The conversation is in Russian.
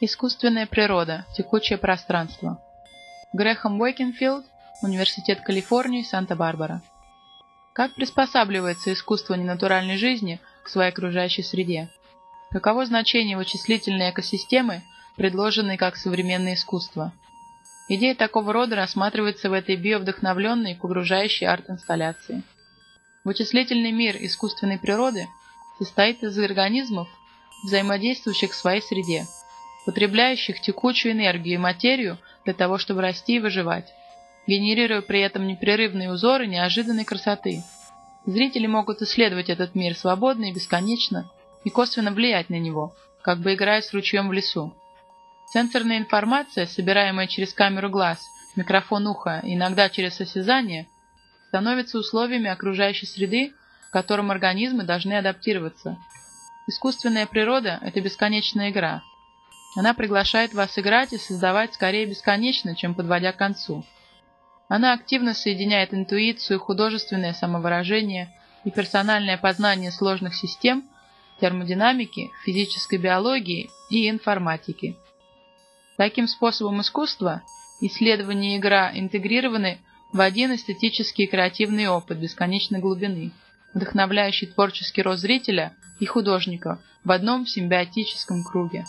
Искусственная природа. Текучее пространство. Грэхэм Уэйкенфилд, Университет Калифорнии, Санта-Барбара. Как приспосабливается искусство ненатуральной жизни к своей окружающей среде? Каково значение вычислительной экосистемы, предложенной как современное искусство? Идея такого рода рассматривается в этой биовдохновленной, погружающей арт-инсталляции. Вычислительный мир искусственной природы состоит из организмов, взаимодействующих в своей среде, потребляющих текучую энергию и материю для того, чтобы расти и выживать, генерируя при этом непрерывные узоры неожиданной красоты. Зрители могут исследовать этот мир свободно и бесконечно и косвенно влиять на него, как бы играя с ручьем в лесу. Сенсорная информация, собираемая через камеру глаз, микрофон уха иногда через осязание, становится условиями окружающей среды, к которым организмы должны адаптироваться. Искусственная природа – это бесконечная игра – она приглашает вас играть и создавать скорее бесконечно, чем подводя к концу. Она активно соединяет интуицию, художественное самовыражение и персональное познание сложных систем, термодинамики, физической биологии и информатики. Таким способом искусства исследование и игра интегрированы в один эстетический и креативный опыт бесконечной глубины, вдохновляющий творческий рост зрителя и художника в одном симбиотическом круге.